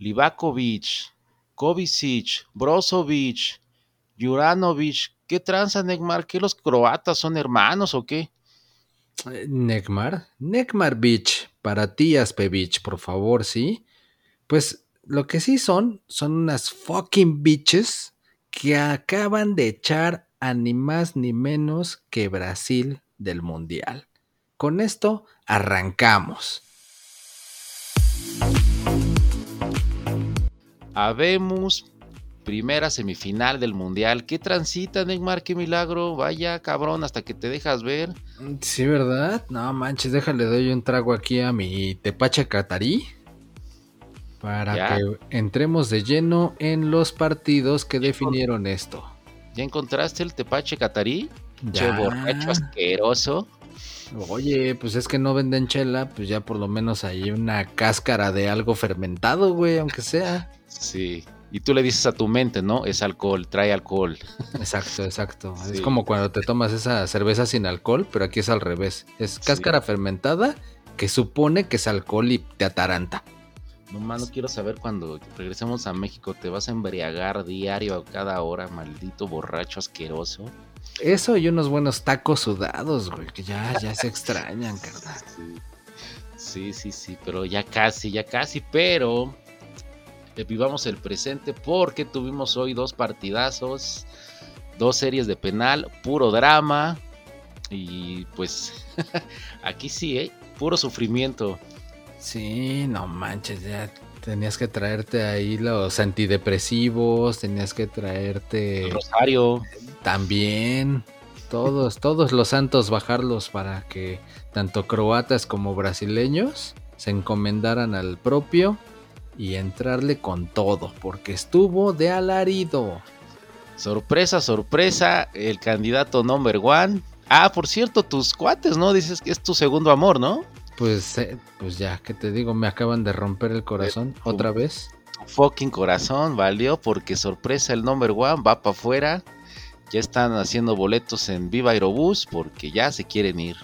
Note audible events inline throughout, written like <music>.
Livakovic, Kovacic, Brozovic, Juranovic. ¿Qué tranza, Neymar? ¿Qué los croatas son hermanos o qué? Eh, Neymar, Neymar Beach, para ti, Aspevich, por favor, ¿sí? Pues lo que sí son, son unas fucking bitches que acaban de echar a ni más ni menos que Brasil del Mundial. Con esto arrancamos. Habemos primera semifinal del Mundial. ¿Qué transita, Neymar? ¿Qué milagro? Vaya, cabrón, hasta que te dejas ver. Sí, ¿verdad? No manches, déjale, doy un trago aquí a mi tepache catarí. Para que entremos de lleno en los partidos que definieron esto. ¿Ya encontraste el tepache catarí? Che borracho asqueroso. Oye, pues es que no venden chela, pues ya por lo menos hay una cáscara de algo fermentado, güey, aunque sea. <laughs> Sí, y tú le dices a tu mente, ¿no? Es alcohol, trae alcohol. Exacto, exacto. <laughs> Es como cuando te tomas esa cerveza sin alcohol, pero aquí es al revés. Es cáscara fermentada que supone que es alcohol y te ataranta. No más, no quiero saber cuando regresemos a México, te vas a embriagar diario a cada hora, maldito borracho asqueroso. Eso y unos buenos tacos sudados, güey, que ya, ya se extrañan, carnal. Sí, sí, sí, pero ya casi, ya casi, pero vivamos el presente porque tuvimos hoy dos partidazos, dos series de penal, puro drama y pues <laughs> aquí sí, ¿eh? puro sufrimiento. Sí, no manches, ya tenías que traerte ahí los antidepresivos, tenías que traerte... El rosario. También, todos, todos los santos bajarlos para que tanto croatas como brasileños se encomendaran al propio y entrarle con todo, porque estuvo de alarido. Sorpresa, sorpresa, el candidato number one. Ah, por cierto, tus cuates, ¿no? Dices que es tu segundo amor, ¿no? Pues, eh, pues ya, que te digo, me acaban de romper el corazón eh, otra vez. Tu fucking corazón valió porque sorpresa, el number one va para afuera. Ya están haciendo boletos en Viva Aerobús porque ya se quieren ir.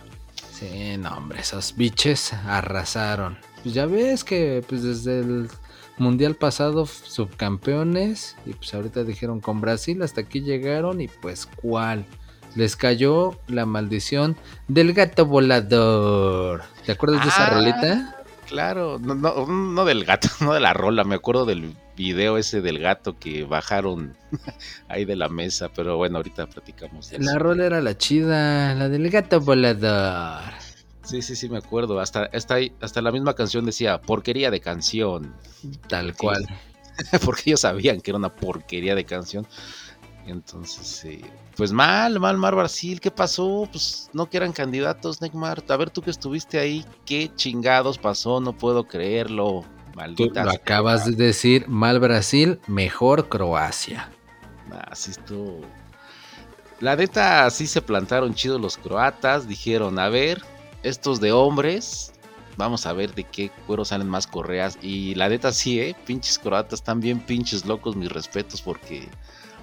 Sí, no, hombre, esos biches arrasaron. Pues ya ves que pues desde el mundial pasado subcampeones y pues ahorita dijeron con Brasil hasta aquí llegaron y pues cuál les cayó la maldición del gato volador. ¿Te acuerdas de esa ah, rolita? Claro, no, no, no, del gato, <laughs> no de la rola, me acuerdo del video ese del gato que bajaron <laughs> ahí de la mesa, pero bueno, ahorita platicamos de La rola era la chida, la del gato volador. Sí, sí, sí, me acuerdo. Hasta, hasta, hasta la misma canción decía porquería de canción. Tal cual. <laughs> Porque ellos sabían que era una porquería de canción. Entonces, pues mal, mal, Mar Brasil. ¿Qué pasó? Pues no que eran candidatos, Neymar. A ver, tú que estuviste ahí, ¿qué chingados pasó? No puedo creerlo. Maldita. lo acabas de decir, mal Brasil, mejor Croacia. Así estuvo. La neta, así se plantaron chidos los croatas. Dijeron, a ver, estos de hombres, vamos a ver de qué cuero salen más correas. Y la neta sí, eh, pinches croatas, bien pinches locos, mis respetos, porque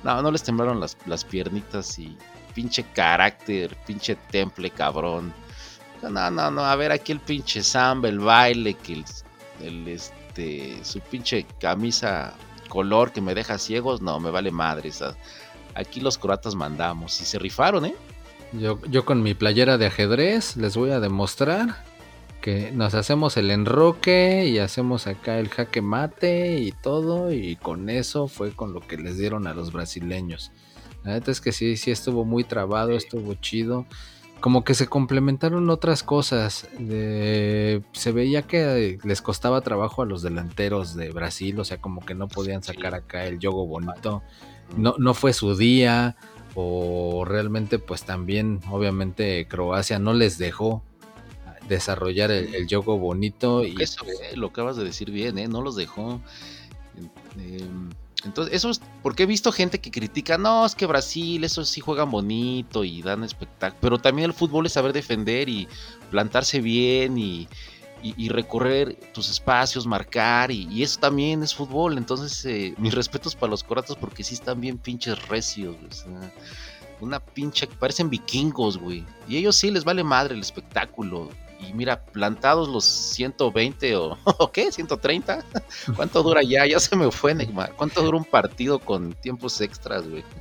no, no les temblaron las, las piernitas y pinche carácter, pinche temple cabrón. No, no, no, a ver aquí el pinche samba, el baile, que el, el este, su pinche camisa color que me deja ciegos, no, me vale madre. Aquí los croatas mandamos y se rifaron, ¿eh? Yo, yo con mi playera de ajedrez les voy a demostrar que nos hacemos el enroque y hacemos acá el jaque mate y todo y con eso fue con lo que les dieron a los brasileños. La neta es que sí, sí estuvo muy trabado, estuvo chido. Como que se complementaron otras cosas. se veía que les costaba trabajo a los delanteros de Brasil, o sea, como que no podían sacar acá el yogo bonito. No, no fue su día o realmente pues también obviamente Croacia no les dejó desarrollar el, el yogo bonito y eso eh, lo acabas de decir bien ¿eh? no los dejó em, entonces eso es porque he visto gente que critica no es que Brasil eso sí juegan bonito y dan espectáculo pero también el fútbol es saber defender y plantarse bien y, y, recorrer tus espacios, marcar, y, eso también es fútbol. Entonces, eh, mis respetos para los coratos porque sí están bien pinches recios, una pinche, parecen vikingos, güey. Y ellos sí les vale madre el espectáculo. Y mira, plantados los 120 o, <laughs> ¿o qué, 130. <laughs> ¿Cuánto dura ya? Ya se me fue, Neymar. ¿Cuánto dura un partido con tiempos extras, güey? <laughs>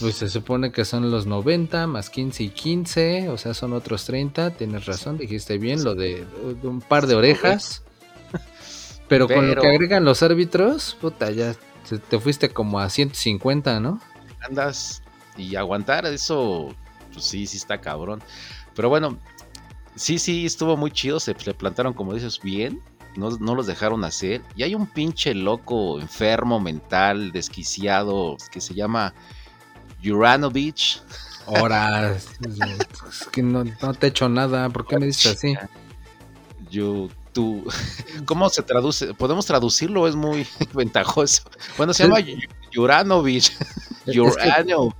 Pues se supone que son los 90 más 15 y 15, o sea, son otros 30. Tienes razón, dijiste bien lo de, de un par de orejas. Pero, con lo que agregan los árbitros, puta, ya te fuiste como a 150, ¿no? Andas y aguantar eso, pues sí, sí está cabrón. Pero bueno, sí, sí, estuvo muy chido. Se le plantaron, como dices, bien. No, no, los dejaron hacer. Y hay un pinche loco, enfermo, mental, desquiciado, que se llama Uranovich. Ahora, <laughs> es que no, no, te he hecho nada. ¿Por qué me dices así? Yo, tú, <laughs> ¿cómo se traduce? ¿Podemos traducirlo? Es muy <laughs> ventajoso. Bueno, se llama Uranovich. Urano.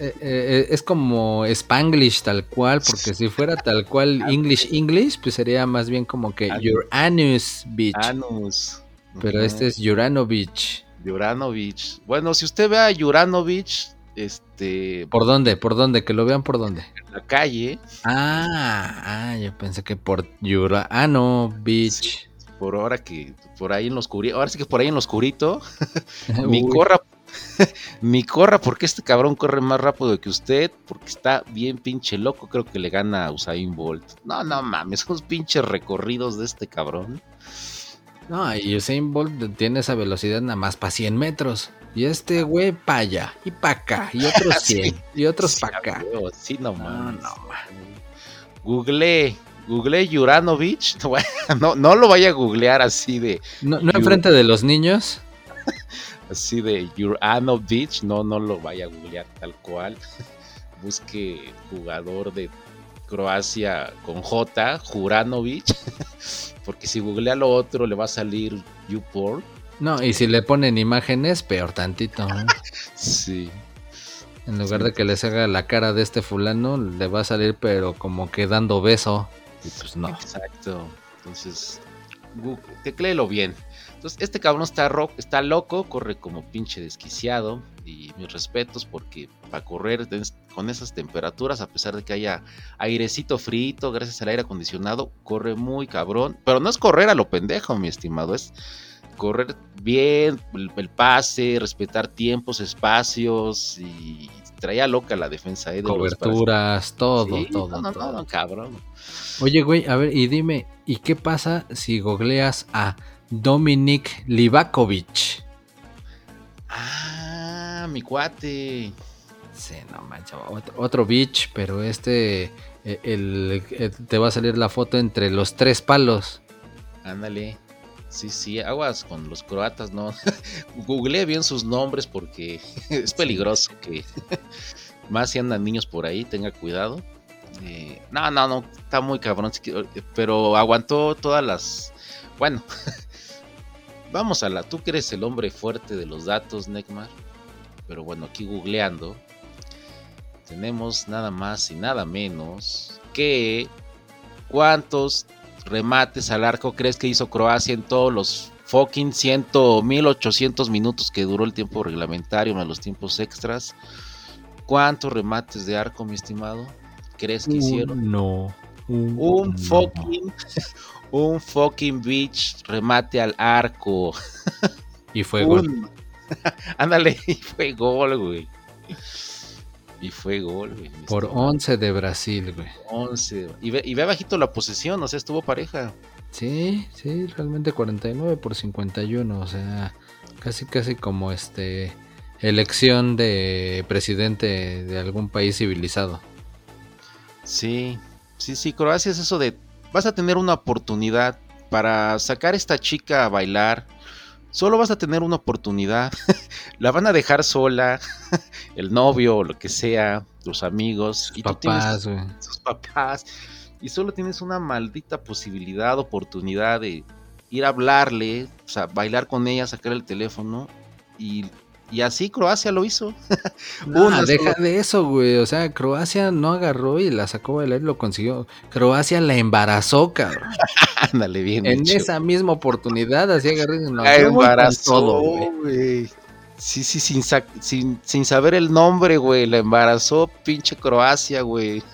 Eh, eh, es como Spanglish tal cual, porque si fuera tal cual <laughs> English English, pues sería más bien como que Uranus Beach. Anus. Pero este es Uranovich. Uranovich. Bueno, si usted ve a Uranovich, este. ¿Por dónde? ¿Por dónde? Que lo vean por dónde. En la calle. Ah, ah, yo pensé que por Urano Beach. Sí, por ahora que por ahí en los oscurito. Ahora sí que por ahí en lo oscurito. <laughs> mi <laughs> corra. <laughs> mi corra, porque este cabrón corre más rápido que usted, porque está bien pinche loco, creo que le gana a Usain Bolt. No, no mames, esos pinches recorridos de este cabrón. No, y Usain Bolt tiene esa velocidad nada más para 100 metros. Y este güey para allá, y para acá, y otros 100, <laughs> sí, y otros sí, para acá. Sí, no mames. No, no, Google, Google Juranovich. <laughs> No, no lo vaya a googlear así de. No, no enfrente de los niños. Así de Juranovich. No, no lo vaya a googlear tal cual. <laughs> Busque jugador de Croacia con J, Juranovic. <laughs> Porque si googlea lo otro le va a salir YouPorn. No, y si le ponen imágenes, peor tantito. <laughs> sí. En lugar sí. de que les haga la cara de este fulano, le va a salir pero como que dando beso. Y pues no. Exacto. Entonces, tecléelo bien. Entonces, este cabrón está, rock, está loco, corre como pinche desquiciado. Y mis respetos porque para correr con esas temperaturas, a pesar de que haya airecito frito, gracias al aire acondicionado, corre muy cabrón. Pero no es correr a lo pendejo, mi estimado, es correr bien el, pase, respetar tiempos, espacios y traía loca la defensa. ¿eh? De Coberturas, todo, sí, todo, no, no, todo. No, cabrón. Oye, güey, a ver, y dime, ¿y qué pasa si googleas a Dominik Livakovic? Ah, mi cuate. Sí, no manches, otro, otro bitch, pero este, el, el, el, te va a salir la foto entre los tres palos. Ándale. Sí, sí, aguas con los croatas, ¿no? <laughs> Googleé bien sus nombres porque <laughs> es peligroso que <laughs> más si andan niños por ahí, tenga cuidado. Eh, no, no, no, está muy cabrón, pero aguantó todas las... Bueno, vamos a la... Tú que eres el hombre fuerte de los datos, Neckmar. Pero bueno, aquí googleando, tenemos nada más y nada menos que cuántos remates al arco crees que hizo Croacia en todos los fucking 100, 1800 minutos que duró el tiempo reglamentario más los tiempos extras? ¿Cuántos remates de arco, mi estimado? ¿Crees que hicieron? No. Un, fucking un fucking bitch remate al arco. Y fue un, gol. <laughs> Ándale, y fue gol, güey. Y fue gol, güey. Por 11 de Brasil, güey. 11. Y ve, y ve bajito la posesión, o sea, estuvo pareja. Sí, sí, realmente 49 por 51, o sea, casi casi como este elección de presidente de algún país civilizado. Sí, sí, sí, Croacia es eso de vas a tener una oportunidad para sacar a esta chica a bailar. Solo vas a tener una oportunidad. <laughs> la van a dejar sola, <laughs> el novio o lo que sea, tus amigos, sus y papás, tú tienes, sus papás. Y solo tienes una maldita posibilidad, oportunidad de ir a hablarle, o sea, bailar con ella, sacar el teléfono y y así Croacia lo hizo. <laughs> no, deja solo... de eso, güey. O sea, Croacia no agarró y la sacó a bailar y lo consiguió. Croacia la embarazó, cabrón. <laughs> Ándale, bien. En dicho. esa misma oportunidad, así agarré. No, la embarazó, todo, güey. Sí, sí, sin, sin, sin, saber el nombre, güey. La embarazó, pinche Croacia, güey. <laughs>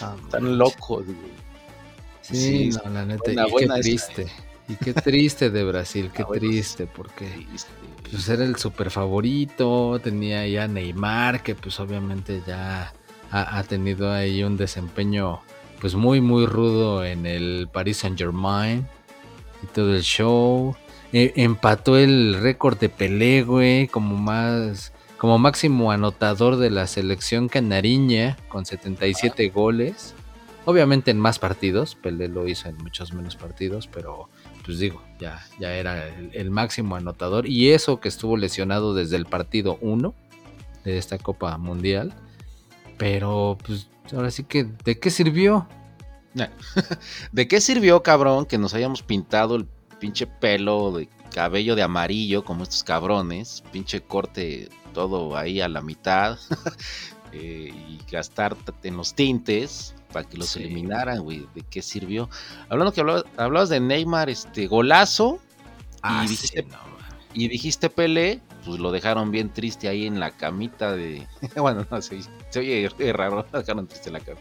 Ah, Tan locos, güey. Sí, no, la neta, y qué triste. Y qué triste de Brasil, qué triste, porque pues era el super favorito, tenía ya Neymar, que pues obviamente ya ha, tenido ahí un desempeño pues muy muy rudo en el Paris Saint Germain y todo el show. E, empató el récord de Pelé, güey, como más como máximo anotador de la selección canariña con 77 goles. Obviamente en más partidos, Pelé lo hizo en muchos menos partidos, pero pues digo, ya, ya era el, máximo anotador. Y eso que estuvo lesionado desde el partido 1 de esta Copa Mundial. Pero pues ahora sí que, ¿de qué sirvió? <laughs> ¿De qué sirvió, cabrón, que nos hayamos pintado el pinche pelo de cabello de amarillo como estos cabrones? Pinche corte todo ahí a la mitad. <laughs> Eh, y gastar en los tintes para que los eliminaran, güey. ¿De qué sirvió? Hablando que hablabas, de Neymar, este golazo. Ah, y, dijiste, y dijiste Pelé, pues lo dejaron bien triste ahí en la camita de. <laughs> bueno, no se, se oye <laughs> raro, lo dejaron triste en la cama.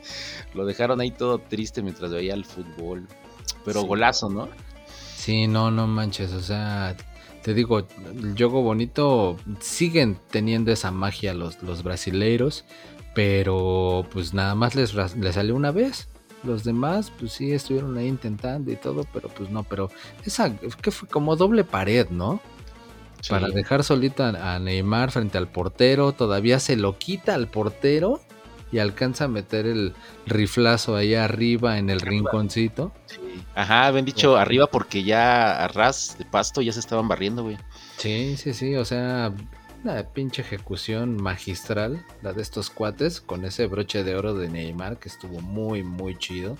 Lo dejaron ahí todo triste mientras veía el fútbol. Pero golazo, ¿no? Sí, no, no manches, o sea, te digo, el juego bonito siguen teniendo esa magia los, los brasileiros, pero pues nada más les, les salió una vez. Los demás, pues sí, estuvieron ahí intentando y todo, pero pues no, pero esa que fue como doble pared, ¿no? Para dejar solita a Neymar frente al portero, todavía se lo quita al portero y alcanza a meter el riflazo ahí arriba en el rinconcito. Ajá, habían dicho arriba porque ya a ras de pasto ya se estaban barriendo, güey. Sí, sí, sí, o sea, una pinche ejecución magistral, la de estos cuates, con ese broche de oro de Neymar, que estuvo muy, muy chido.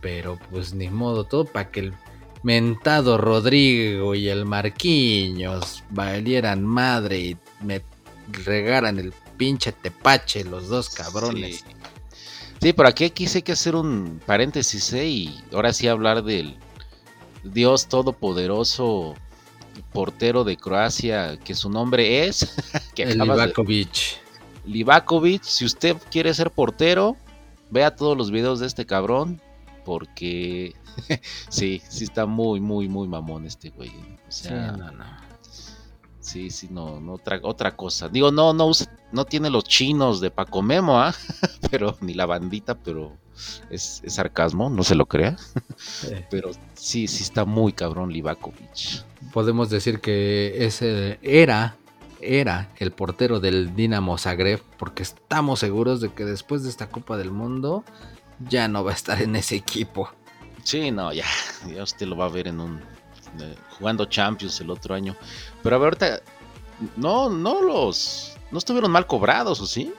Pero pues ni modo, todo para que el mentado Rodrigo y el Marquinhos valieran madre y me regaran el pinche tepache, los dos cabrones. Sí, sí pero aquí quise que hacer un paréntesis, ¿eh? Y ahora sí hablar del Dios Todopoderoso portero de Croacia, que su nombre es... <laughs> que Livakovic. Livakovic, si usted quiere ser portero, vea todos los videos de este cabrón, porque <laughs> sí, sí está muy, muy, muy mamón este güey. O sea, no, no. Sí, sí, no, no otra, otra cosa. Digo, no, no no tiene los chinos de Paco Memo, ¿ah? <laughs> pero ni la bandita, pero es, sarcasmo, no se lo crea. <laughs> pero sí, sí está muy cabrón Livakovic. Podemos decir que ese era, era el portero del Dinamo Zagreb, porque estamos seguros de que después de esta Copa del Mundo ya no va a estar en ese equipo. Sí, no, ya, ya usted lo va a ver en un jugando Champions el otro año. Pero a ver, ahorita, no, no los, no estuvieron mal cobrados, ¿o sí?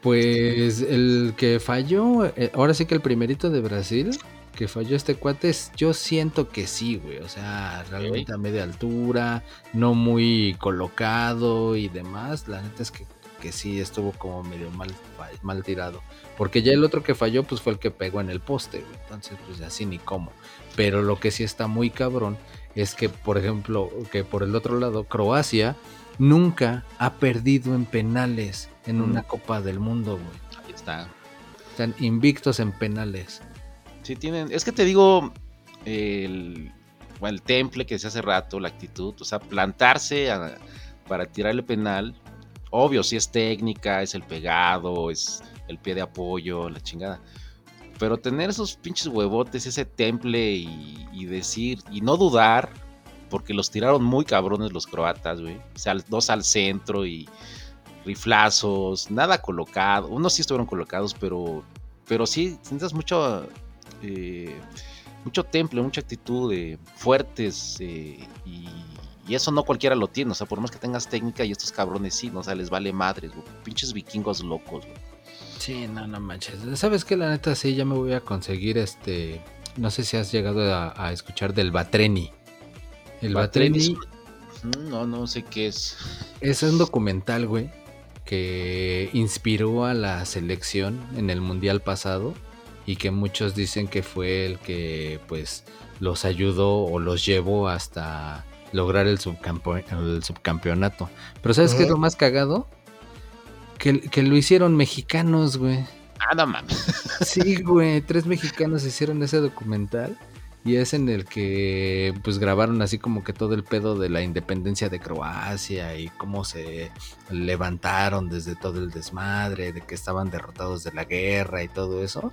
Pues el que falló, eh, ahora sí que el primerito de Brasil, que falló este cuate, yo siento que sí, güey. O sea, realmente a media altura, no muy colocado y demás. La neta es que, que sí estuvo como medio mal, mal tirado. Porque ya el otro que falló, pues fue el que pegó en el poste, güey. Entonces, pues así ni cómo. Pero lo que sí está muy cabrón es que, por ejemplo, que por el otro lado, Croacia nunca ha perdido en penales en una Copa del Mundo, güey. Ahí está. Están invictos en penales. Sí, tienen. Es que te digo, el, el temple que se hace rato, la actitud, o sea, plantarse para tirarle penal. Obvio, si es técnica, es el pegado, es el pie de apoyo, la chingada. Pero tener esos pinches huevotes, ese temple y, decir, y no dudar, porque los tiraron muy cabrones los croatas, güey. O sea, dos al centro y riflazos, nada colocado. Unos sí estuvieron colocados, pero, pero sí, sientes mucho, eh, mucho temple, mucha actitud, de fuertes eh, y, eso no cualquiera lo tiene. O sea, por más que tengas técnica y estos cabrones sí, ¿no? o sea, les vale madres, güey. Pinches vikingos locos, güey. Sí, no, no manches. ¿Sabes qué? La neta, sí, ya me voy a conseguir este. No sé si has llegado a, escuchar del Batreni. El Batreni. No, no sé qué es. Es un documental, güey, que inspiró a la selección en el mundial pasado y que muchos dicen que fue el que, pues, los ayudó o los llevó hasta lograr el, el subcampeonato. Pero ¿sabes qué es lo más cagado? que, lo hicieron mexicanos, güey. Ah, no mames. Sí, güey, tres mexicanos hicieron ese documental y es en el que pues grabaron así como que todo el pedo de la independencia de Croacia y cómo se levantaron desde todo el desmadre, de que estaban derrotados de la guerra y todo eso.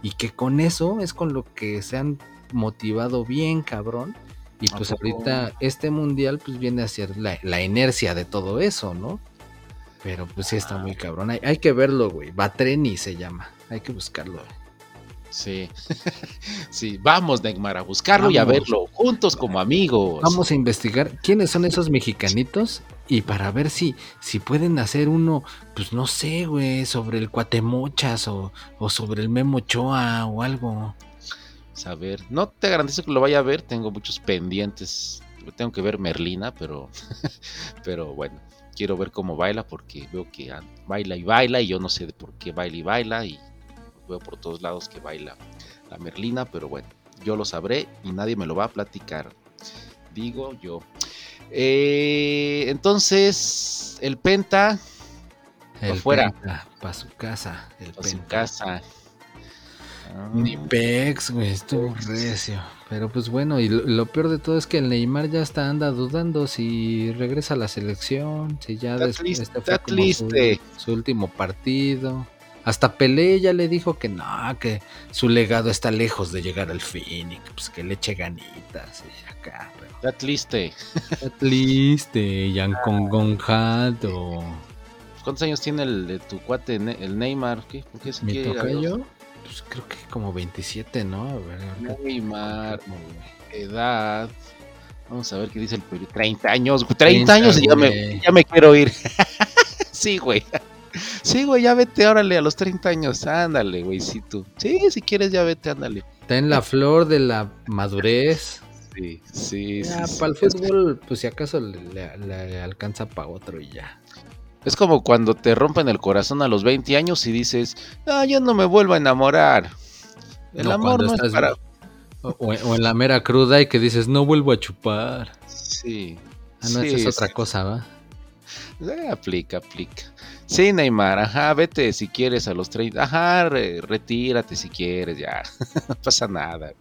Y que con eso es con lo que se han motivado bien, cabrón. Y pues ahorita este mundial pues viene a ser la, la, inercia de todo eso, ¿no? Pero pues sí está muy cabrón. Hay, hay que verlo, güey. Batreni se llama. Hay que buscarlo. Sí, sí, vamos, Neymar, a buscarlo y a verlo, juntos como amigos. Vamos a investigar quiénes son esos mexicanitos y para ver si, si pueden hacer uno, pues no sé, güey, sobre el Cuatemochas o, o sobre el Memo Choa o algo. A ver, no te garantizo que lo vaya a ver, tengo muchos pendientes. Tengo que ver Merlina, pero, <laughs> pero bueno, quiero ver cómo baila porque veo que baila y baila y yo no sé de por qué baila y baila y veo por todos lados que baila la Merlina, pero bueno, yo lo sabré y nadie me lo va a platicar. Digo yo. Eh, entonces, el Penta. El afuera. Para su casa. El para su casa. Ni ah. Pex, güey, estuvo recio. Pero pues bueno, y lo, peor de todo es que el Neymar ya está anda dudando si regresa a la selección, si ya después este fue su, último partido. Hasta Pelé ya le dijo que no, que su legado está lejos de llegar al fin y que, pues, que le eche ganitas y acá. Está triste. Está triste, con Gonjado. ¿Cuántos años tiene el de tu cuate, el Neymar? ¿Qué? ¿Por qué se ¿Mi tocayo? Pues creo que como 27, ¿no? A ver, Neymar, edad. Vamos a ver qué dice el periódico. 30 años, 30, años y ya me, ya me quiero ir. <laughs> sí, güey. Sí, güey, ya vete, órale, a los 30 años, ándale, güey, si tú. Sí, si quieres, ya vete, ándale. Está en la flor de la madurez. Sí, sí, ya, Para el fútbol, pues si acaso le, alcanza para otro y ya. Es como cuando te rompen el corazón a los 20 años y dices, ah, yo no me vuelvo a enamorar. El amor no es para... O, en la mera cruda y que dices, no vuelvo a chupar. Sí. Ah, no, esa es otra cosa, ¿va? Eh, aplica, aplica. Sí, Neymar, ajá, vete si quieres a los 30. Ajá, retírate si quieres, ya. <laughs> no pasa nada.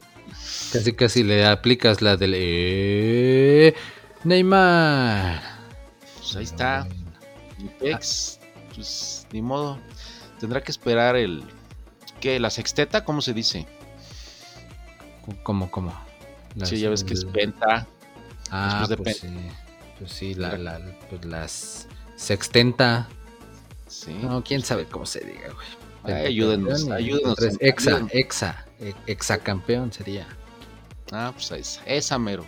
Casi, casi le aplicas la del. Eh, Neymar. Pues ahí está. Mi pex, pues ni modo. Tendrá que esperar el. ¿Qué? ¿La sexteta? ¿Cómo se dice? ¿Cómo, cómo? sí, ya ves que es venta. Ah, pues sí. Pues sí, la, la, pues las sextenta. No, quién sabe cómo se diga, güey. ayúdenos, ayúdenos. Exa, exa, e, exa campeón sería. Ah, pues esa, esa mero.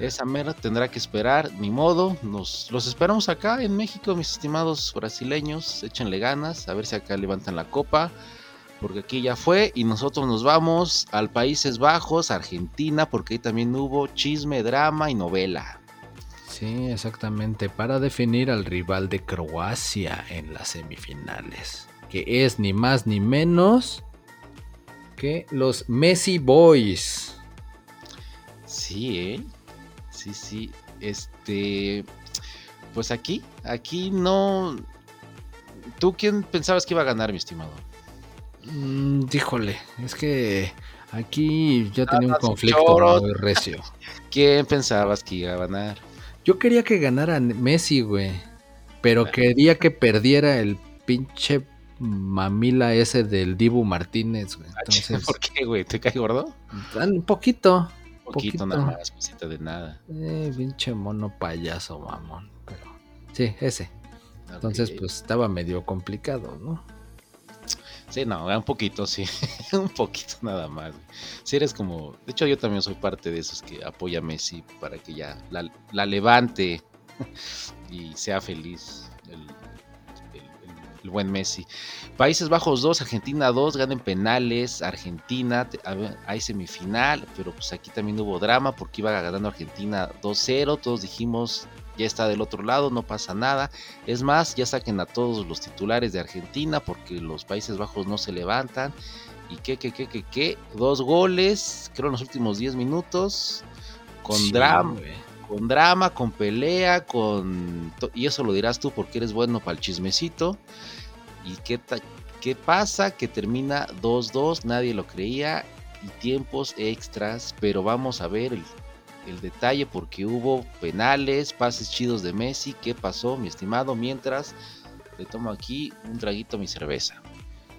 Esa. mera tendrá que esperar, ni modo. Nos los esperamos acá en México, mis estimados brasileños. Échenle ganas, a ver si acá levantan la copa. Porque aquí ya fue y nosotros nos vamos al Países Bajos, Argentina, porque ahí también hubo chisme, drama y novela. Sí, exactamente, para definir al rival de Croacia en las semifinales, que es ni más ni menos que los Messi Boys. Sí, ¿eh? Sí, sí. Este, pues aquí, aquí no... ¿Tú quién pensabas que iba a ganar, mi estimado? Mm, díjole, es que aquí ya tenía un conflicto muy recio. <laughs> ¿Quién pensabas que iba a ganar? Yo quería que ganara Messi, güey. Pero quería que perdiera el pinche mamila ese del Dibu Martínez, güey. Entonces, ¿Por qué, güey? ¿Te cae gordo? Un poquito. Un poquito, nada más, cosita de nada. Eh, pinche mono payaso, mamón. Pero sí, ese. Entonces, pues estaba medio complicado, ¿no? Sí, no, un poquito, sí. <laughs> un poquito nada más. Si eres como. De hecho, yo también soy parte de esos que apoya a Messi para que ya la, levante <laughs> y sea feliz el, buen Messi. Países Bajos 2, Argentina 2, ganan penales. Argentina, hay semifinal, pero pues aquí también hubo drama porque iba ganando Argentina 2-0. Todos dijimos ya está del otro lado, no pasa nada. Es más, ya saquen a todos los titulares de Argentina porque los Países Bajos no se levantan. Y que, que, que, que, que, dos goles, creo en los últimos 10 minutos, con drama. Con drama, con pelea, con... Y eso lo dirás tú porque eres bueno para el chismecito. Y qué ¿Qué pasa? Que termina 2-2, nadie lo creía y tiempos extras, pero vamos a ver el, el, detalle porque hubo penales, pases chidos de Messi. ¿Qué pasó, mi estimado? Mientras le tomo aquí un traguito a mi cerveza.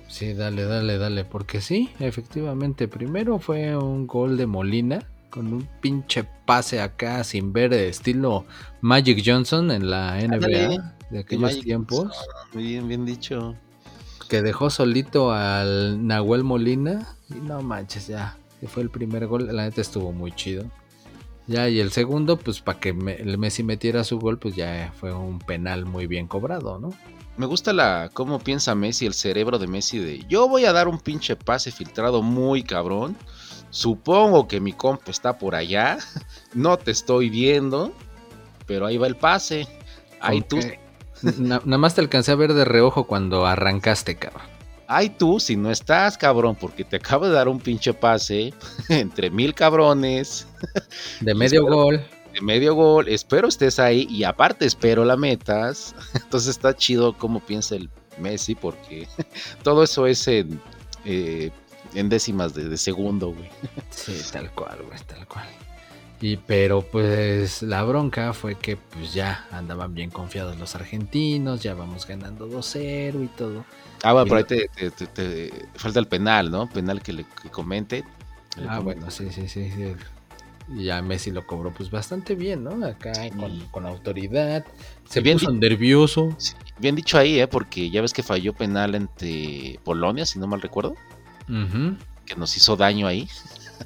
Sí, dale, dale, dale, porque sí, efectivamente, primero fue un gol de Molina con un pinche pase acá sin ver estilo Magic Johnson en la NBA de aquellos tiempos. Muy bien, bien dicho. Que dejó solito al Nahuel Molina y no manches, ya, que fue el primer gol, la neta estuvo muy chido. Ya, y el segundo, pues para que el Messi metiera su gol, pues ya fue un penal muy bien cobrado, ¿no? Me gusta la cómo piensa Messi, el cerebro de Messi de yo voy a dar un pinche pase filtrado muy cabrón. Supongo que mi compa está por allá. <laughs> No te estoy viendo. Pero ahí va el pase. Ahí tú. nada más te alcancé a ver de reojo cuando arrancaste, cabrón. Ahí tú, si no estás, cabrón, porque te acabo de dar un pinche pase <laughs> entre mil cabrones. De medio gol de medio gol. Espero estés ahí y aparte espero la metas. <laughs> Entonces está chido cómo piensa el Messi porque <laughs> todo eso es en, eh, en décimas de, segundo, güey. Sí, tal cual, güey, tal cual. Y pero pues la bronca fue que pues ya andaban bien confiados los argentinos, ya vamos ganando 2-0 y todo. Ah, bueno, por ahí te, falta el penal, ¿no? Penal que le comente. ah, bueno, sí, sí, sí, sí. Y ya Messi lo cobró pues bastante bien, ¿no? Acá con, autoridad. Se bien puso nervioso. bien dicho ahí, ¿eh? Porque ya ves que falló penal ante Polonia, si no mal recuerdo. Que nos hizo daño ahí.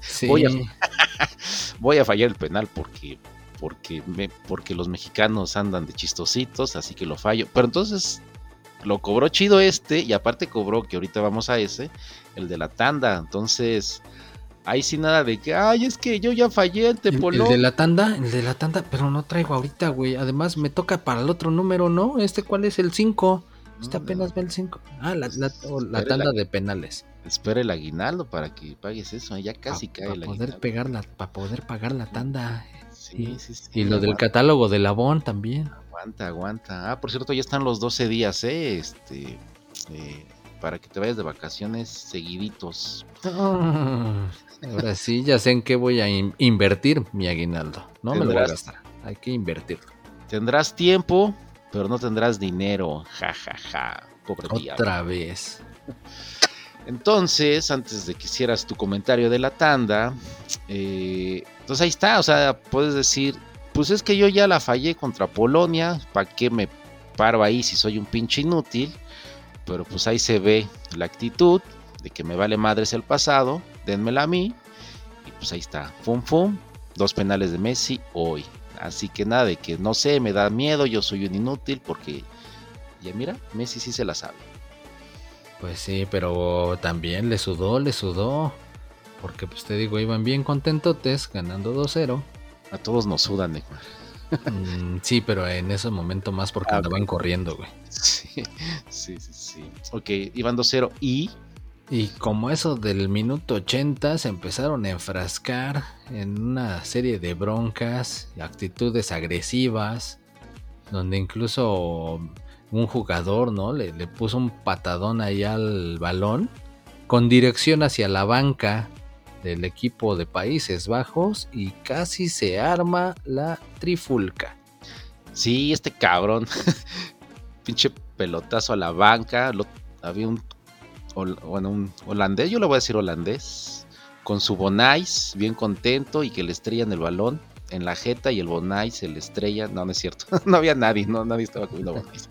Sí. Voy, a, <laughs> voy a fallar el penal porque porque me, porque los mexicanos andan de chistositos, así que lo fallo. Pero entonces lo cobró chido este y aparte cobró que ahorita vamos a ese, el de la tanda. Entonces, Ahí sí nada de que, ay, es que yo ya fallé el Tepolón. El, de la tanda, el de la tanda, pero no traigo ahorita, güey. Además me toca para el otro número, ¿no? Este cuál es el 5. Este apenas ve el 5. Ah, la, la, tanda de penales. Espera el aguinaldo para que pagues eso. Ya casi cae el poder pegar Para poder pagar la tanda. Sí, sí, sí. Y lo del catálogo de Labón también. Aguanta, aguanta. Ah, por cierto, ya están los 12 días, ¿eh? Este. Eh, para que te vayas de vacaciones seguiditos. ahora sí, ya sé en qué voy a invertir mi aguinaldo. No me lo voy a gastar. Hay que invertirlo. Tendrás tiempo, pero no tendrás dinero. Ja, ja, ja. Pobre Otra vez. Entonces, antes de que hicieras tu comentario de la tanda, eh, entonces ahí está, o sea, puedes decir, pues es que yo ya la fallé contra Polonia, ¿para qué me paro ahí si soy un pinche inútil? Pero pues ahí se ve la actitud de que me vale madres el pasado, denmela a mí. Y pues ahí está, fum fum, dos penales de Messi hoy. Así que nada de que no sé, me da miedo, yo soy un inútil porque ya mira, Messi sí se la sabe. Pues sí, pero también le sudó, le sudó. Porque pues te digo, iban bien contentotes, ganando 2-0. A todos nos sudan, Neymar. Mm, sí, pero en ese momento más porque ah, andaban corriendo, güey. Sí, sí, sí, Ok, iban 2-0 y... Y como eso del minuto 80 se empezaron a enfrascar en una serie de broncas, y actitudes agresivas, donde incluso un jugador, ¿no? Le, le puso un patadón ahí al balón con dirección hacia la banca del equipo de Países Bajos y casi se arma la trifulca. Sí, este cabrón, <laughs> pinche pelotazo a la banca, había un, bueno, un holandés, yo le voy a decir holandés, con su Bonais, bien contento y que le estrellan el balón en la jeta y el Bonai se le estrella. No, no es cierto. <laughs> no había nadie, no, nadie estaba comiendo Bonais.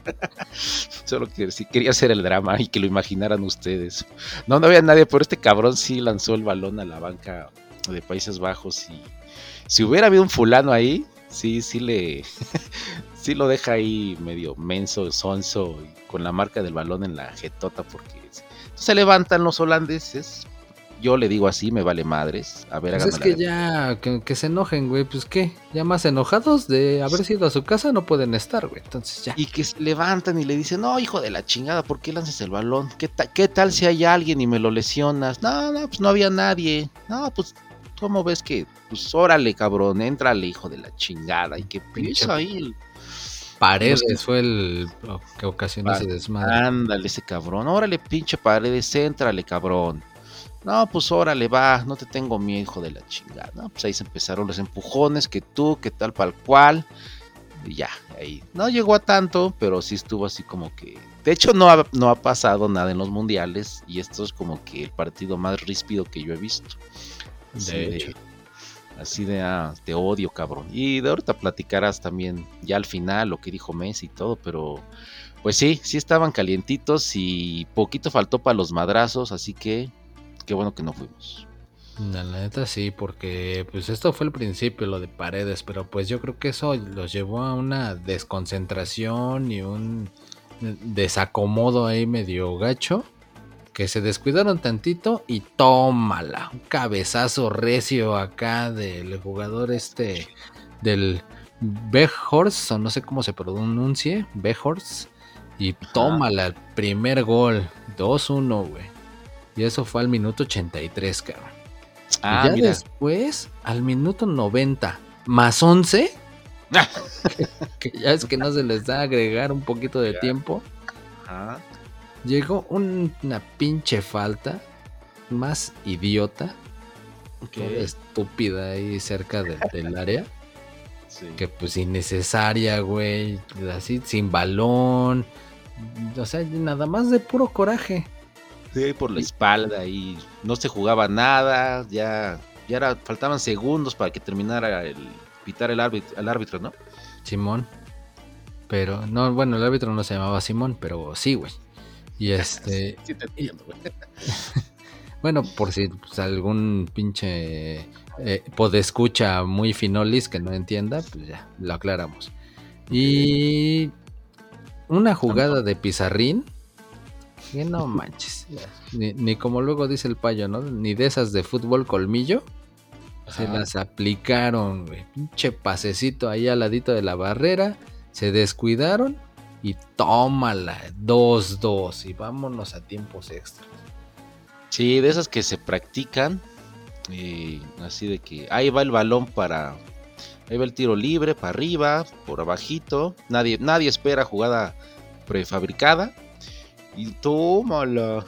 <laughs> Solo quería hacer el drama y que lo imaginaran ustedes. No, no había nadie, pero este cabrón sí lanzó el balón a la banca de Países Bajos y si hubiera habido un fulano ahí, sí, sí le, <laughs> sí lo deja ahí medio menso, sonso, con la marca del balón en la jetota porque se levantan los holandeses, yo le digo así, me vale madres. A ver, pues es que ya, que, se enojen, güey. Pues qué, ya más enojados de haber sido a su casa no pueden estar, güey. Entonces ya. Y que se levantan y le dicen, no, hijo de la chingada, ¿por qué lanzas el balón? ¿Qué, ¿Qué tal si hay alguien y me lo lesionas? No, no, pues no había nadie. No, pues, ¿cómo ves que? Pues órale, cabrón, éntrale, hijo de la chingada. Y que pinche ahí. Paredes fue el que ocasionó ese desmadre. Ándale, ese cabrón. Órale, pinche Paredes, éntrale, cabrón. No, pues órale, va, no te tengo miedo, hijo de la chingada. No, pues ahí se empezaron los empujones, que tú, que tal, para cual. Y ya, ahí. No llegó a tanto, pero sí estuvo así como que. De hecho, no ha, no ha pasado nada en los mundiales. Y esto es como que el partido más ríspido que yo he visto. De hecho. Así de, ah, te odio, cabrón. Y de ahorita platicarás también ya al final lo que dijo Messi y todo, pero pues sí, sí estaban calientitos y poquito faltó para los madrazos, así que qué bueno que no fuimos. La neta sí, porque pues esto fue el principio, lo de paredes, pero pues yo creo que eso los llevó a una desconcentración y un desacomodo ahí medio gacho que se descuidaron tantito y tómala. Un cabezazo recio acá del jugador este del Behorst, o no sé cómo se pronuncie, Behorst. Y tómala, el primer gol, 2-1, güey. Y eso fue al minuto 83, cabrón. Ah, y ya después, al minuto 90, más 11, <laughs> que, ya es que no se les da agregar un poquito de tiempo. Ajá. Llegó una pinche falta más idiota, estúpida ahí cerca del área. <laughs> Que pues innecesaria, güey. Así, sin balón. O sea, nada más de puro coraje. Sí, por la espalda y no se jugaba nada. Ya, ya era, faltaban segundos para que terminara el pitar el árbitro, el árbitro, ¿no? Simón. Pero, no, bueno, el árbitro no se llamaba Simón, pero sí, güey. Y este. <laughs> <laughs> bueno, por si pues, algún pinche eh, podescucha muy finolis que no entienda, pues ya, lo aclaramos. Y una jugada de pizarrín. Que no manches. Ni, como luego dice el payo, ¿no? Ni de esas de fútbol colmillo. Se las aplicaron, güey. Pinche pasecito ahí al ladito de la barrera. Se descuidaron y tómala, 2-2 y vámonos a tiempos extras. Sí, de esas que se practican, eh, así de que ahí va el balón para, ahí va el tiro libre para arriba, por abajito, nadie, nadie espera jugada prefabricada y tómala,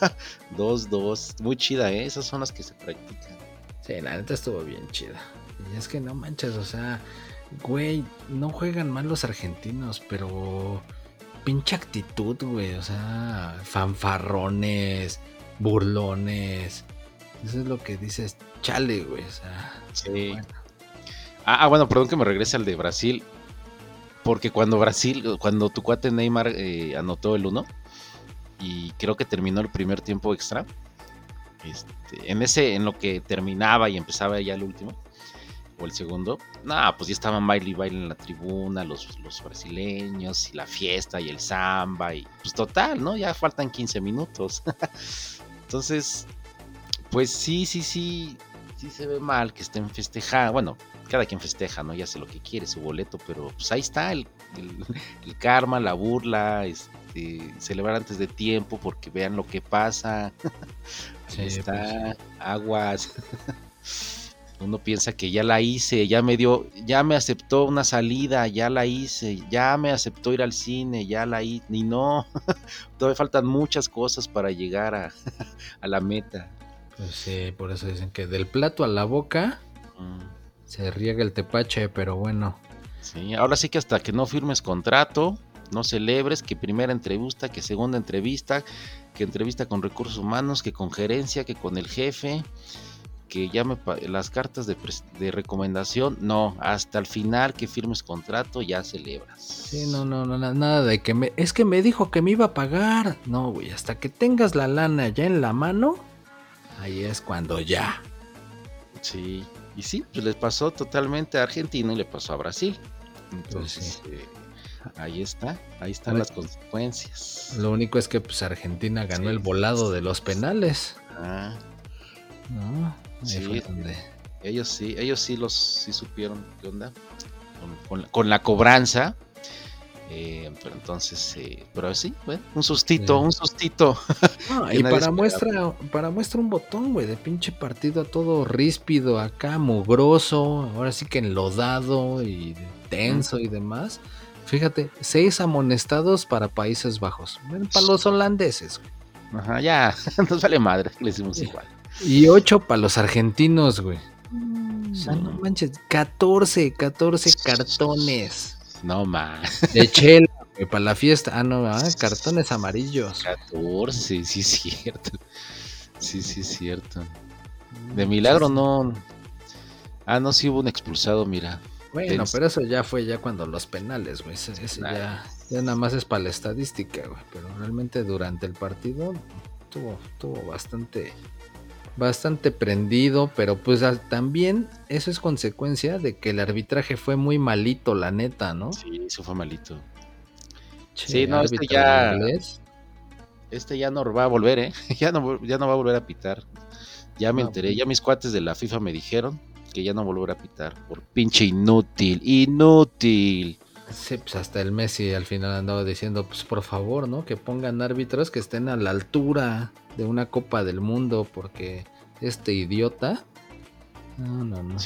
<laughs> 2-2, muy chida, ¿eh? esas son las que se practican. Sí, la neta estuvo bien chida. Y es que no manches, o sea, güey, no juegan mal los argentinos, pero pinche actitud, güey, o sea, fanfarrones, burlones. Eso es lo que dices, chale, güey, o sea. Sí. Ah, ah, bueno, perdón que me regrese al de Brasil. Porque cuando Brasil, cuando tu cuate Neymar eh, anotó el 1 y creo que terminó el primer tiempo extra, este, en ese, en lo que terminaba y empezaba ya el último, o el segundo, no, pues ya estaban baile y baile en la tribuna, los, los brasileños y la fiesta y el samba y pues total, ¿no? Ya faltan 15 minutos. <laughs> Entonces, pues sí, sí, sí, sí se ve mal que estén festejando, bueno, cada quien festeja, ¿no? Ya sé lo que quiere, su boleto, pero pues ahí está el, el, karma, la burla, este, celebrar antes de tiempo porque vean lo que pasa. <laughs> ahí está, pues aguas. uno piensa que ya la hice, ya me dio, ya me aceptó una salida, ya la hice, ya me aceptó ir al cine, ya la hice, ni no, <laughs> todavía faltan muchas cosas para llegar <laughs> a, la meta. Pues sí, por eso dicen que del plato a la boca mm. se riega el tepache, pero bueno. Sí, ahora sí que hasta que no firmes contrato, no celebres, que primera entrevista, que segunda entrevista, que entrevista con recursos humanos, que con gerencia, que con el jefe que llame las cartas de, recomendación, no, hasta el final que firmes contrato ya celebras. Sí, no, no, no, nada de que me, es que me dijo que me iba a pagar. No, güey, hasta que tengas la lana ya en la mano, ahí es cuando ya. Sí, y sí, pues les pasó totalmente a Argentina y le pasó a Brasil. Entonces, pues eh, ahí está, ahí están las consecuencias. Lo único es que pues Argentina ganó el volado de los penales. Ah. No, Sí, ellos sí, ellos sí los sí supieron qué onda con, la, cobranza. Eh, pero entonces, eh, pero sí, un sustito, un sustito. <laughs> y para muestra, para muestra un botón, güey, de pinche partido todo ríspido, acá mugroso, ahora sí que enlodado y tenso y demás. Fíjate, seis amonestados para Países Bajos. Para los holandeses. Ajá, ya, <laughs> nos vale madre, le hicimos igual. Y ocho para los argentinos, güey. O sea, no manches, 14, 14 cartones. No más. <laughs> De chela, güey, para la fiesta. Ah, no, ah, cartones amarillos. 14, sí es cierto. Sí, sí es cierto. De milagro no. Ah, no, sí hubo un expulsado, mira. Bueno, pero eso ya fue ya cuando los penales, güey. Ese, ya, ya nada más es para la estadística, güey. Pero realmente durante el partido tuvo, tuvo bastante, bastante prendido. Pero pues también eso es consecuencia de que el arbitraje fue muy malito, la neta, ¿no? Sí, eso fue malito. sí, no, este ya. Este ya no va a volver, ¿eh? <laughs> Ya no, ya no va a volver a pitar. Ya me enteré, pues. ya mis cuates de la FIFA me dijeron que ya no volverá a pitar. Por pinche inútil, inútil. Sí, pues hasta el Messi al final andaba diciendo, pues por favor, ¿no? Que pongan árbitros que estén a la altura de una Copa del Mundo, porque este idiota... No, no, no.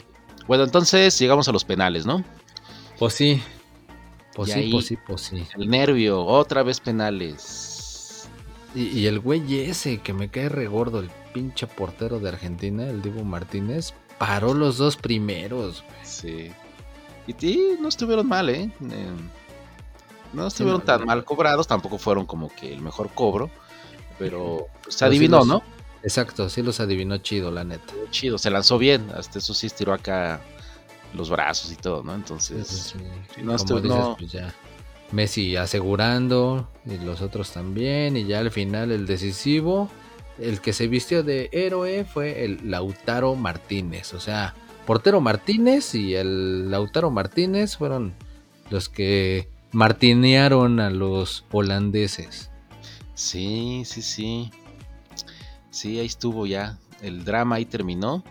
Bueno, entonces llegamos a los penales, ¿no? Pues sí. Pues sí, pues sí, pues sí. El nervio, otra vez penales. Y, y el güey ese que me cae regordo, el pinche portero de Argentina, el Diego Martínez, paró los dos primeros. Sí. Y, no estuvieron mal, ¿eh? eh no estuvieron tan mal cobrados, tampoco fueron como que el mejor cobro, pero se adivinó, ¿no? Exacto, sí los adivinó chido, la neta. Chido, se lanzó bien, hasta eso sí estiró acá los brazos y todo, ¿no? Entonces, no, como pues ya Messi asegurando y los otros también y ya al final el decisivo el que se vistió de héroe fue el Lautaro Martínez. O sea, Portero Martínez y el Lautaro Martínez fueron los que martinearon a los holandeses. Sí, sí, sí. Sí, ahí estuvo ya. El drama ahí terminó.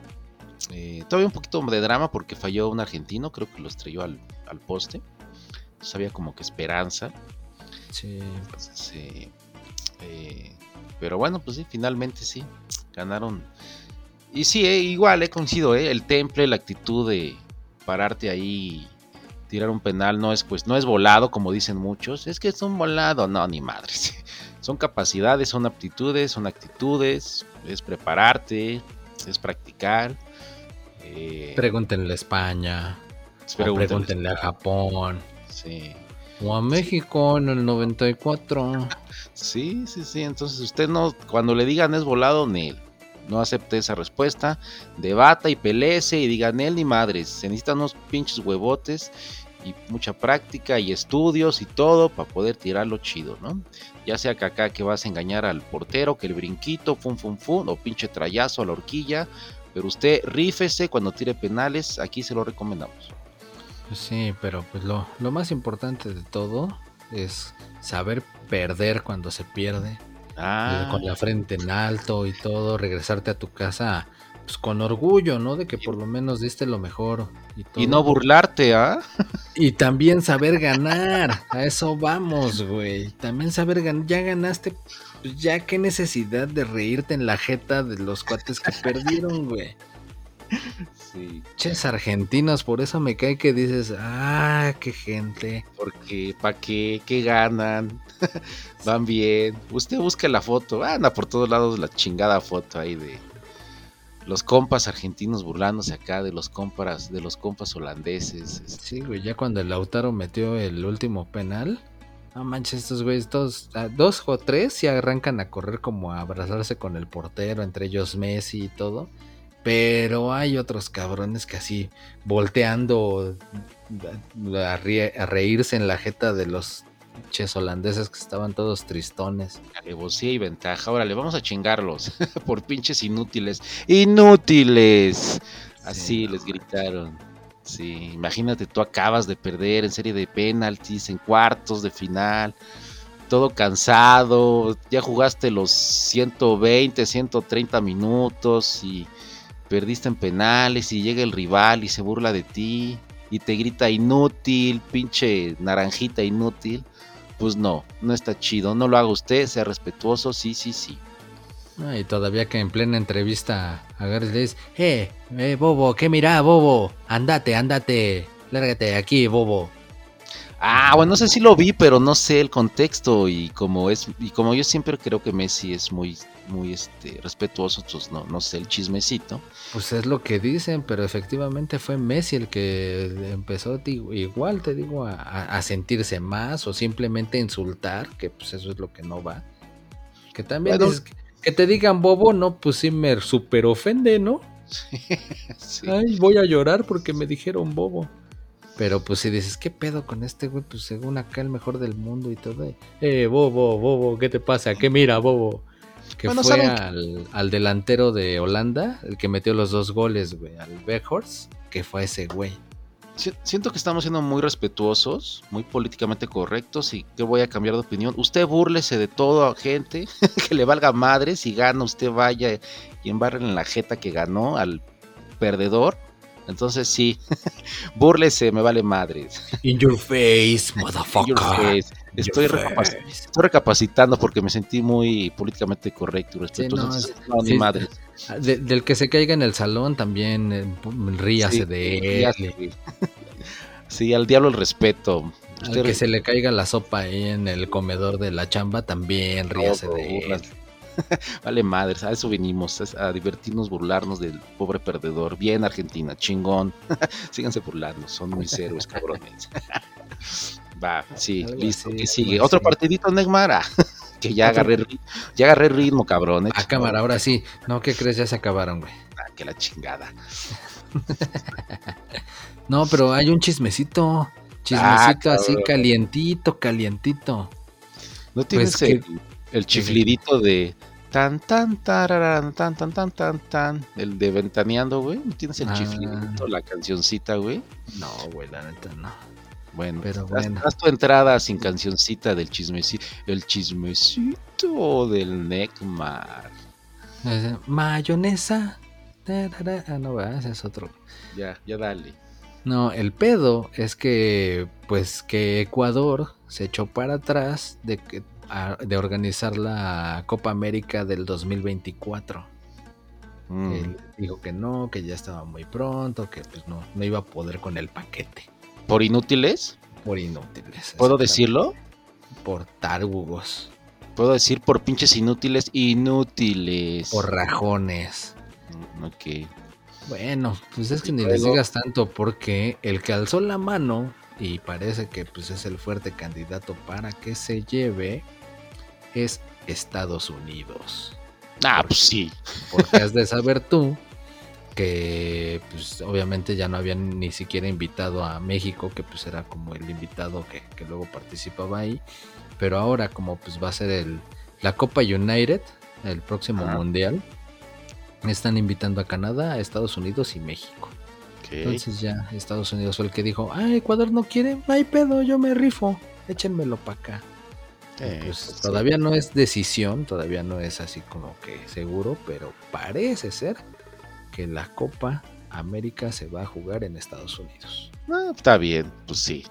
Eh, todavía un poquito de drama porque falló un argentino, creo que lo estrelló al, poste. había como que esperanza. Sí. eh, pero bueno, pues sí, finalmente sí, ganaron. Y sí, eh, igual, he eh, coincido, eh, el temple, la actitud de pararte ahí, tirar un penal, no es pues, no es volado, como dicen muchos, es que es un volado, no, ni madres. <laughs> Son capacidades, son aptitudes, son actitudes, es prepararte, es practicar. Eh, pregúntenle a España, pregúntenle a Japón. Sí. O a México en el 94. Sí, sí, sí. Entonces usted no, cuando le digan es volado, Nel. No acepte esa respuesta. Debata y peleese y diga Nel ni madres. Se necesitan unos pinches huevotes y mucha práctica y estudios y todo para poder tirarlo chido, ¿no? Ya sea que acá que vas a engañar al portero, que el brinquito, fum, fum, fum, o pinche trayazo a la horquilla. Pero usted rífese cuando tire penales, aquí se lo recomendamos. Sí, pero pues lo, lo más importante de todo es saber perder cuando se pierde. Ah. con la frente en alto y todo, regresarte a tu casa pues con orgullo, ¿no? De que por lo menos diste lo mejor. Y, no burlarte, ¿ah? <laughs> Y también saber ganar. A eso vamos, güey. También saber ganar. Ya ganaste. Pues ya qué necesidad de reírte en la jeta de los cuates que perdieron, güey. Sí. Ches argentinos, por eso me cae que dices, ah, qué gente. Porque, ¿para qué? ¿Qué ganan? <laughs> Van bien. Usted busca la foto, anda por todos lados la chingada foto ahí de los compas argentinos burlándose acá de los compas, de los compas holandeses. Este. Sí, güey, ya cuando el Lautaro metió el último penal, no manches, estos güeyes, dos, ah, dos o tres, y arrancan a correr como a abrazarse con el portero, entre ellos Messi y todo. Pero hay otros cabrones que así, volteando a, reírse en la jeta de los ches holandeses que estaban todos tristones. Alevosía y ventaja. Ahora le vamos a chingarlos <laughs> por pinches inútiles. ¡Inútiles! Así les gritaron. Sí, imagínate, tú acabas de perder en serie de penaltis, en cuartos de final, todo cansado, ya jugaste los 120, 130 minutos y perdiste en penales y llega el rival y se burla de ti y te grita inútil, pinche naranjita inútil, pues no, no está chido, no lo haga usted, sea respetuoso, sí, sí, sí. y todavía que en plena entrevista a le dice, eh, eh, Bobo, ¿qué mira, Bobo? Andate, andate, lárgate aquí, Bobo. Ah, bueno, no sé si lo vi, pero no sé el contexto y como es y como yo siempre creo que Messi es muy muy este respetuoso, entonces no no sé el chismecito. Pues es lo que dicen, pero efectivamente fue Messi el que empezó igual te digo a, sentirse más o simplemente insultar, que pues eso es lo que no va. Que también que, te digan bobo, no, pues sí me super ofende, ¿no? <laughs> Ay, voy a llorar porque me dijeron bobo. Pero pues si dices, ¿qué pedo con este güey? Pues según acá el mejor del mundo y todo. Eh, bobo, bobo, ¿qué te pasa? ¿Qué mira, bobo? Que fue al, delantero de Holanda, el que metió los dos goles, güey, al Beckhorst, que fue ese güey. Siento que estamos siendo muy respetuosos, muy políticamente correctos y que voy a cambiar de opinión. Usted búrlese de todo, gente, <laughs> que le valga madre. Si gana, usted vaya y embarren en la jeta que ganó al perdedor entonces sí, <laughs> búrlese, me vale madre. In your face, <laughs> motherfucker. Estoy, recapacitando porque me sentí muy políticamente correcto y respetuoso. no, ni madre. Ah, del que se caiga en el salón también eh, ríase de él. Sí, al diablo el respeto. Al que se le caiga la sopa ahí en el comedor de la chamba también ríase de él. <laughs> vale madres, a eso venimos, a divertirnos, burlarnos del pobre perdedor. Bien, Argentina, chingón. <laughs> Síganse burlando, son muy héroes, cabrones. <laughs> Va, sí, listo, que sigue. Otro partidito, Neymar. que ya agarré, ya agarré ritmo, cabrón. A cámara, ahora sí. No, ¿qué crees? Ya se acabaron, güey. Ah, que la chingada. no, pero hay un chismecito. Chismecito ah, así calientito, calientito. ¿No tienes pues el, el chiflidito de tan tan tararán, tan tan tan tan tan el de ventaneando, güey. ¿No tienes el ah. chiflidito, la cancioncita, güey? No, güey, la neta no. Bueno, Pero bueno. Tu entrada sin cancioncita del chismecito, el chismecito del Neckmar. Eh, mayonesa. Ah, no, ese es otro. Ya, ya dale. No, el pedo es que, pues, que Ecuador se echó para atrás de que de organizar la Copa América del 2024. Mm. dijo que no, que ya estaba muy pronto, que pues no, no iba a poder con el paquete. ¿Por inútiles? Por inútiles. ¿Puedo decirlo? Por tárgugos. Puedo decir por pinches inútiles, inútiles. Por rajones. Mm, ok. Bueno, pues es que ni les digas tanto porque el que alzó la mano y parece que pues es el fuerte candidato para que se lleve es Estados Unidos. Ah, pues sí. Porque has de saber tú que pues obviamente ya no habían ni siquiera invitado a México, que pues era como el invitado que, luego participaba ahí. Pero ahora como pues va a ser el, la Copa United, el próximo mundial, están invitando a Canadá, a Estados Unidos y México. Entonces ya Estados Unidos fue el que dijo, ah, Ecuador no quiere, no hay pedo, yo me rifo, échenmelo para acá. Eh, pues, pues, todavía no es decisión, todavía no es así como que seguro, pero parece ser que la Copa América se va a jugar en Estados Unidos. Ah, está bien, pues sí.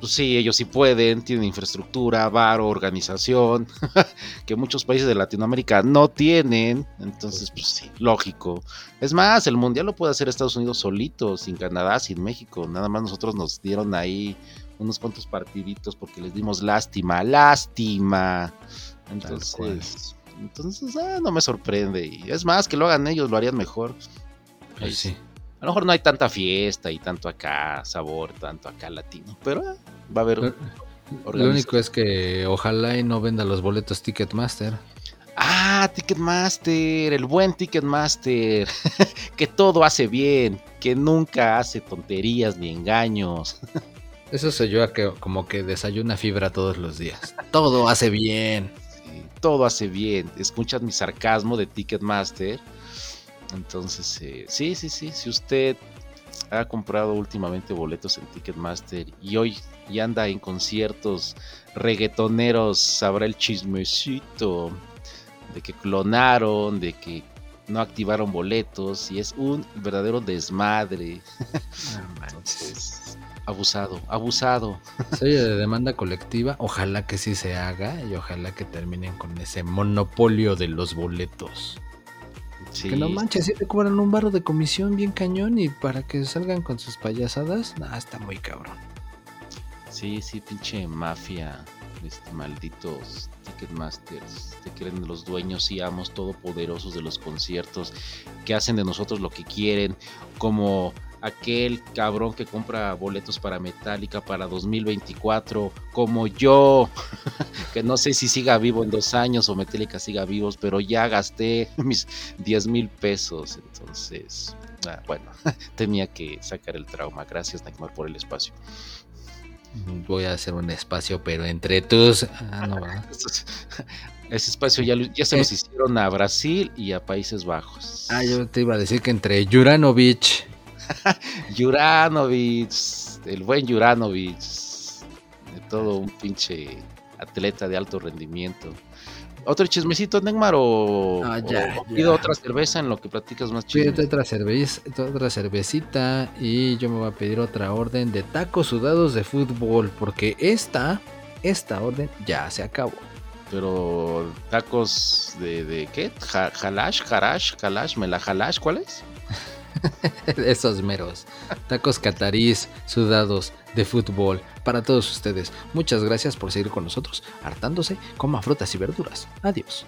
Pues sí, ellos sí pueden, tienen infraestructura, varo, organización, <laughs> que muchos países de Latinoamérica no tienen. Entonces, pues sí, lógico. Es más, el mundial lo puede hacer Estados Unidos solito, sin Canadá, sin México. Nada más nosotros nos dieron ahí unos cuantos partiditos porque les dimos lástima, lástima. Entonces, entonces ah, no me sorprende. Y es más, que lo hagan ellos, lo harían mejor. Pues sí. A lo mejor no hay tanta fiesta y tanto acá sabor, tanto acá latino, pero ah, va a haber. Lo, único es que ojalá y no venda los boletos Ticketmaster. Ah, Ticketmaster, el buen Ticketmaster, <laughs> que todo hace bien, que nunca hace tonterías ni engaños. <laughs> Eso se yo que como que desayuna fibra todos los días. Todo hace bien. todo hace bien. Escuchan mi sarcasmo de Ticketmaster. Entonces, eh, sí, sí, sí. Si usted ha comprado últimamente boletos en Ticketmaster y hoy y anda en conciertos reggaetoneros, sabrá el chismecito de que clonaron, de que no activaron boletos y es un verdadero desmadre. <laughs> No Abusado, abusado. <laughs> Soy de demanda colectiva, ojalá que sí se haga y ojalá que terminen con ese monopolio de los boletos. Que no manches, si te cobran un barro de comisión bien cañón y para que salgan con sus payasadas, nada, está muy cabrón. Sí, sí, pinche mafia, este, malditos Ticketmasters, te creen los dueños y amos todopoderosos de los conciertos, que hacen de nosotros lo que quieren, como aquel cabrón que compra boletos para Metallica para 2024, como yo, <laughs> que no sé si siga vivo en dos años o Metallica siga vivos, pero ya gasté <laughs> mis 10 mil pesos, entonces, ah, bueno, <laughs> tenía que sacar el trauma. Gracias, Neymar, por el espacio. Voy a hacer un espacio, pero entre tus... Ah, no, Ese espacio ya, ya se los eh. hicieron a Brasil y a Países Bajos. Ah, yo te iba a decir que entre Juranovic <laughs> Juranovic, el buen Juranovic, de todo un pinche atleta de alto rendimiento. ¿Otro chismecito, Neymar? ¿O, ah, pido otra cerveza en lo que platicas más chido? otra, cerveza, otra cervecita y yo me voy a pedir otra orden de tacos sudados de fútbol porque esta, esta orden ya se acabó. Pero tacos de, de ¿qué? ¿Jalash? ¿Jarash? ¿Jalash? ¿Me la jalash? ¿Cuál es? <laughs> Esos meros. Tacos catarís sudados de fútbol para todos ustedes. Muchas gracias por seguir con nosotros, hartándose, coma frutas y verduras. Adiós.